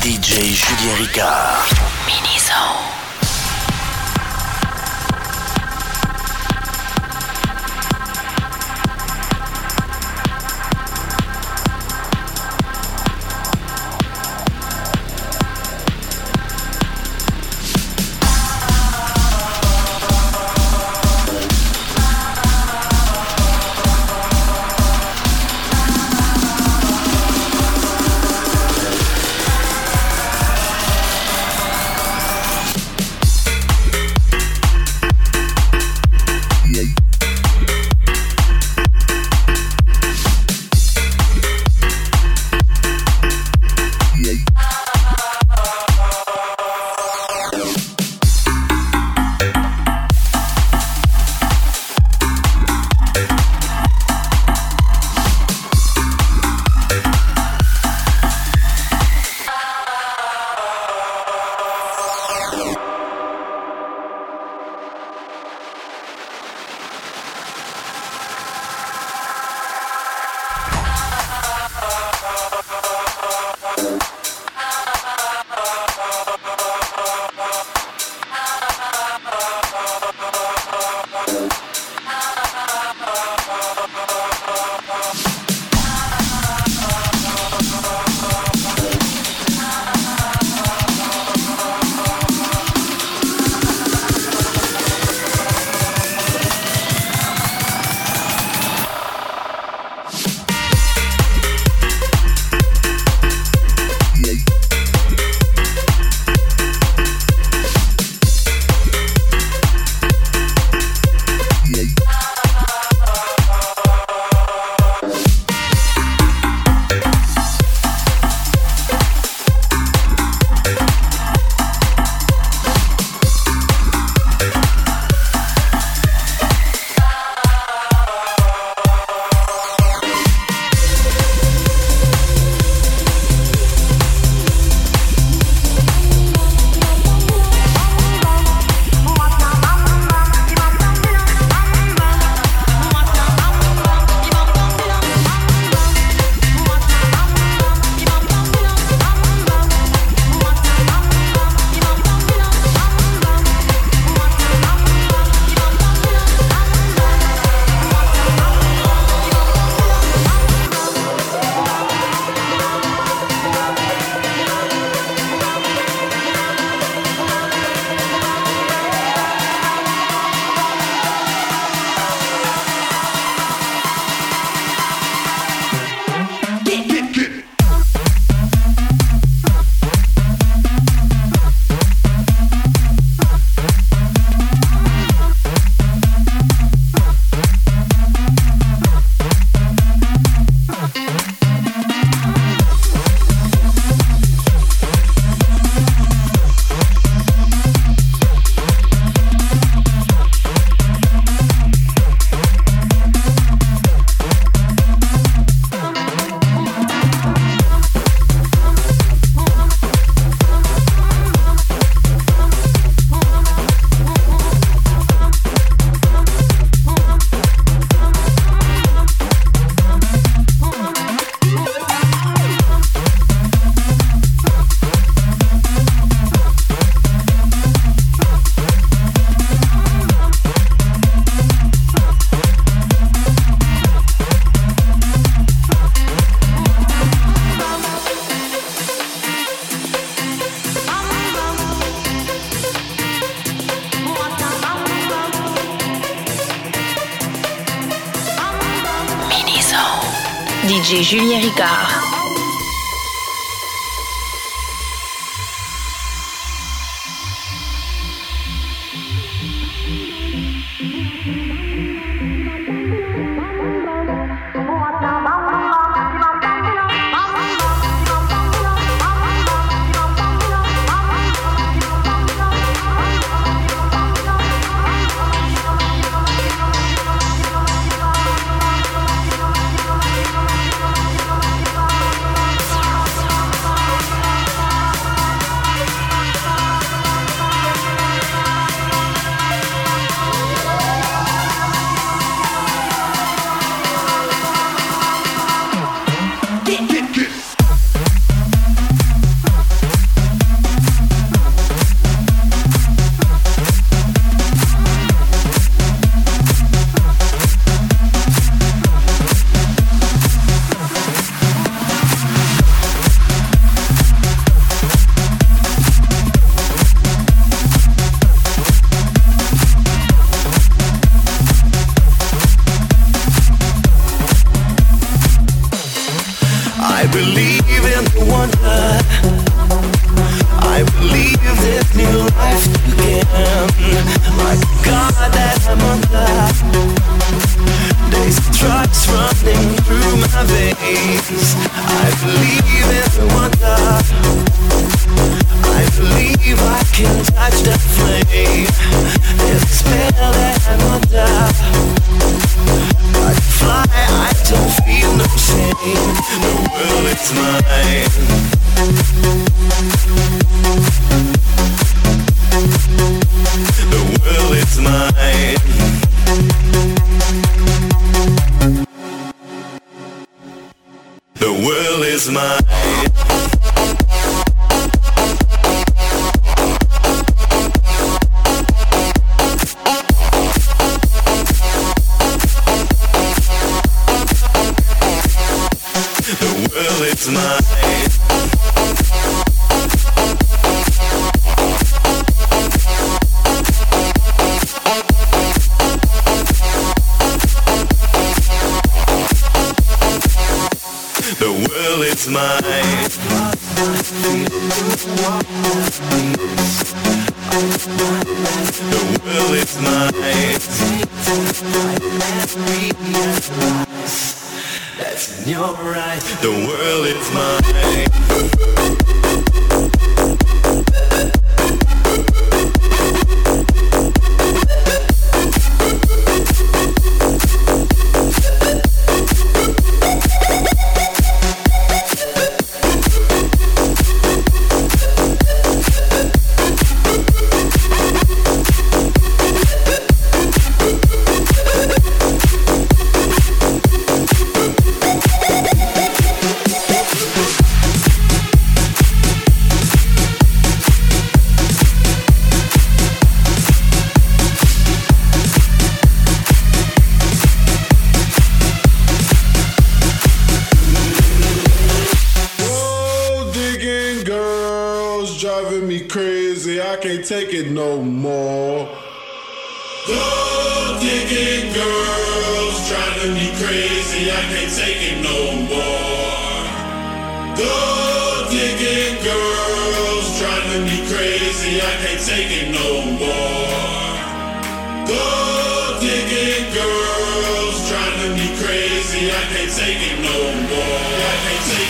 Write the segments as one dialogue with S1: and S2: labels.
S1: DJ Julien Ricard.
S2: Mini-zone. Julien Ricard. days. I believe in the one.
S3: Mine. The world is mine. That's in your right. The world is
S4: take it no more.
S5: Gold digging girls driving me crazy. I can't take it no more. Gold digging girls driving me crazy. I can't take it no more. Gold digging girls driving me crazy. I can't take it no more. I can't take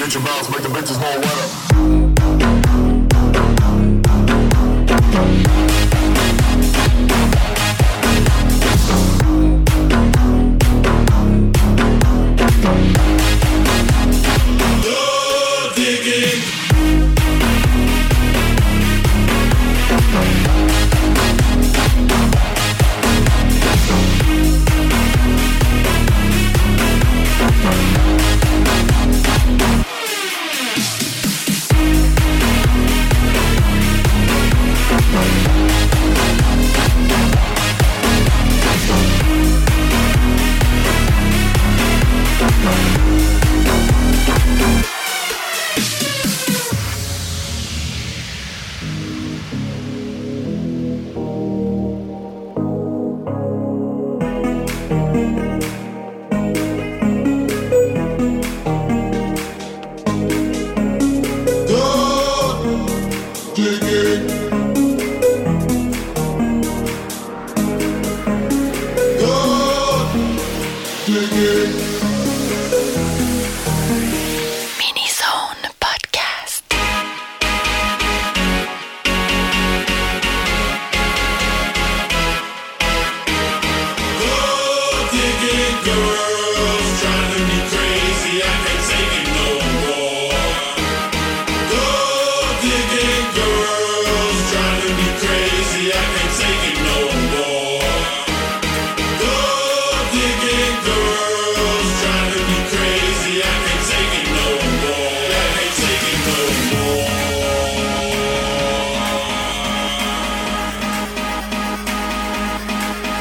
S4: Future bounce, make the bitches more wet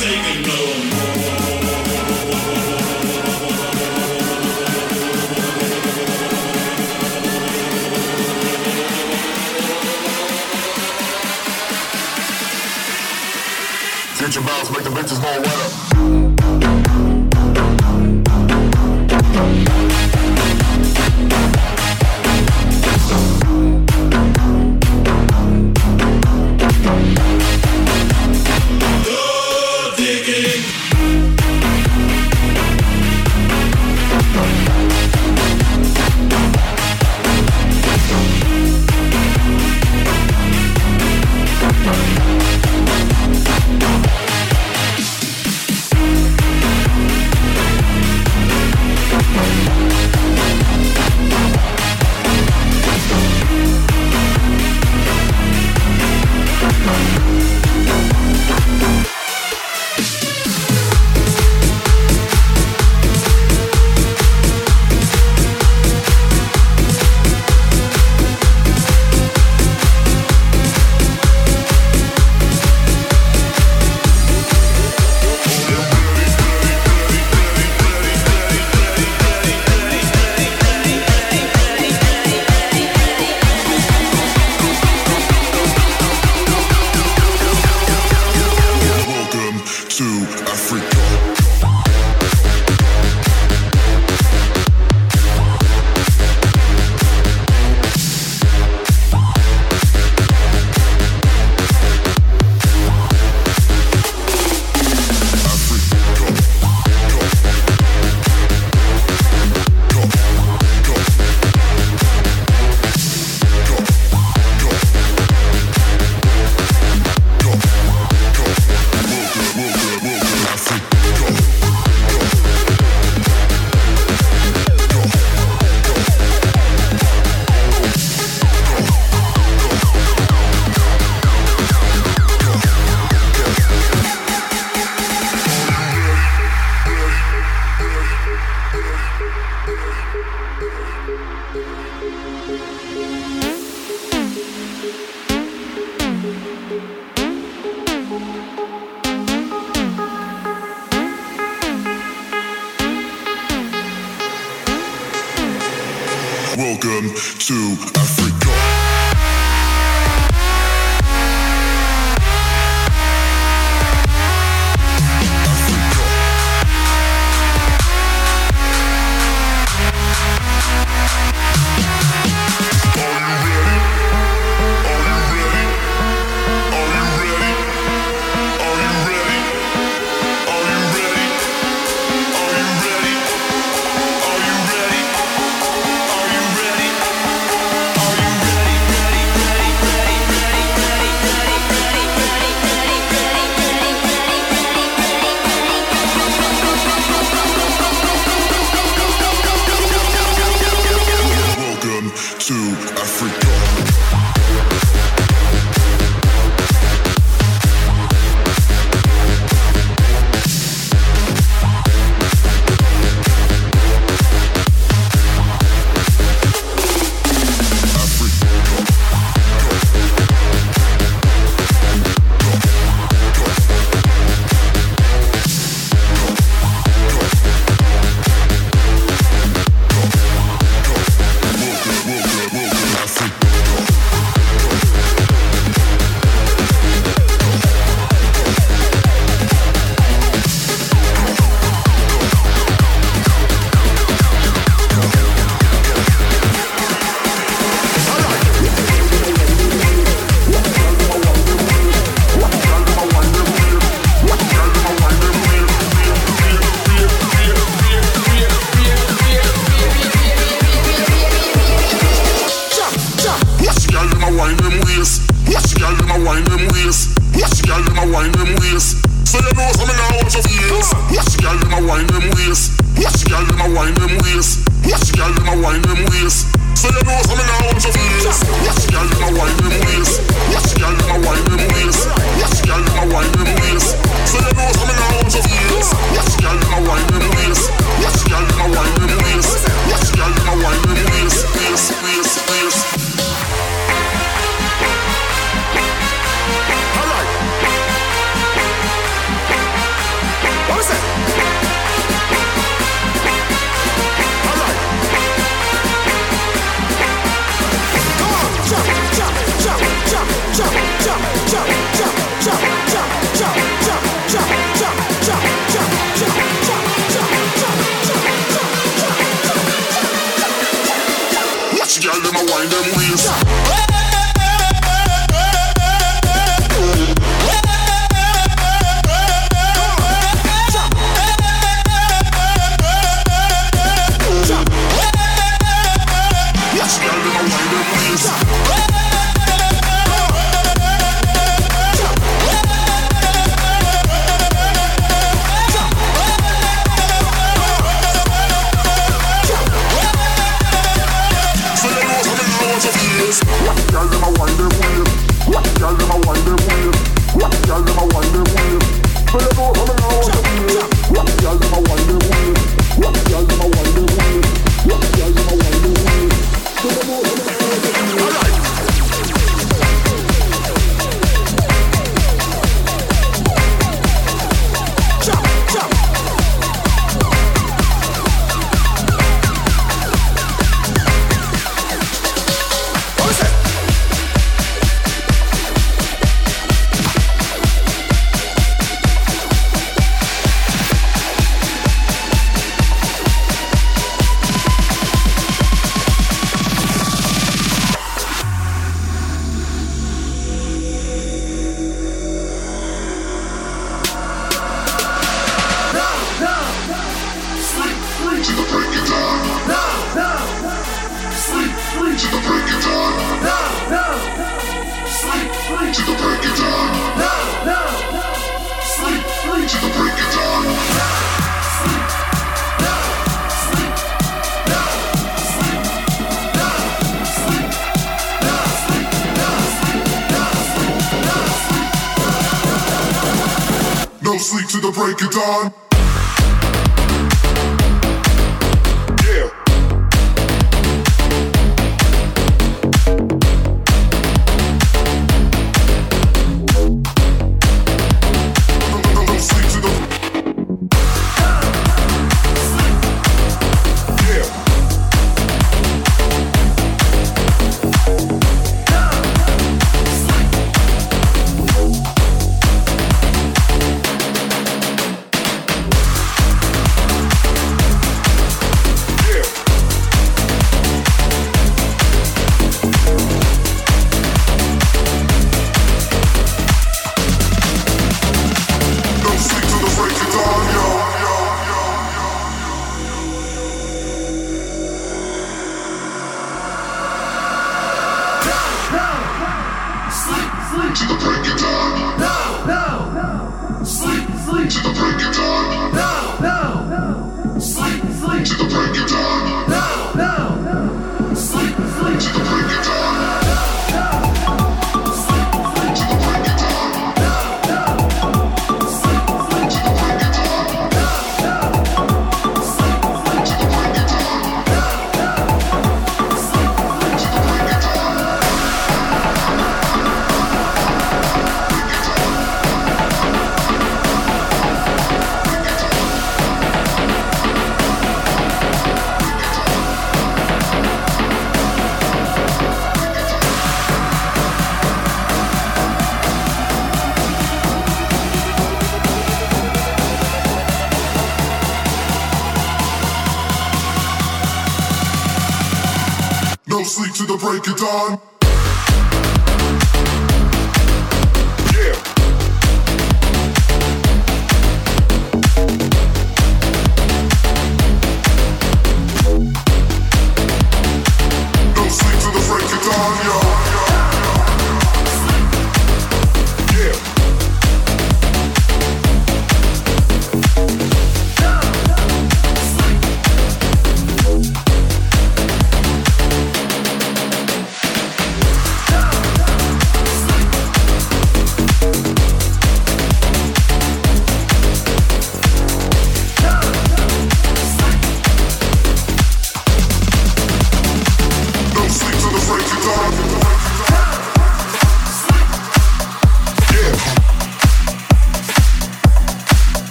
S6: Future bounce, make
S7: the bitches more wetter.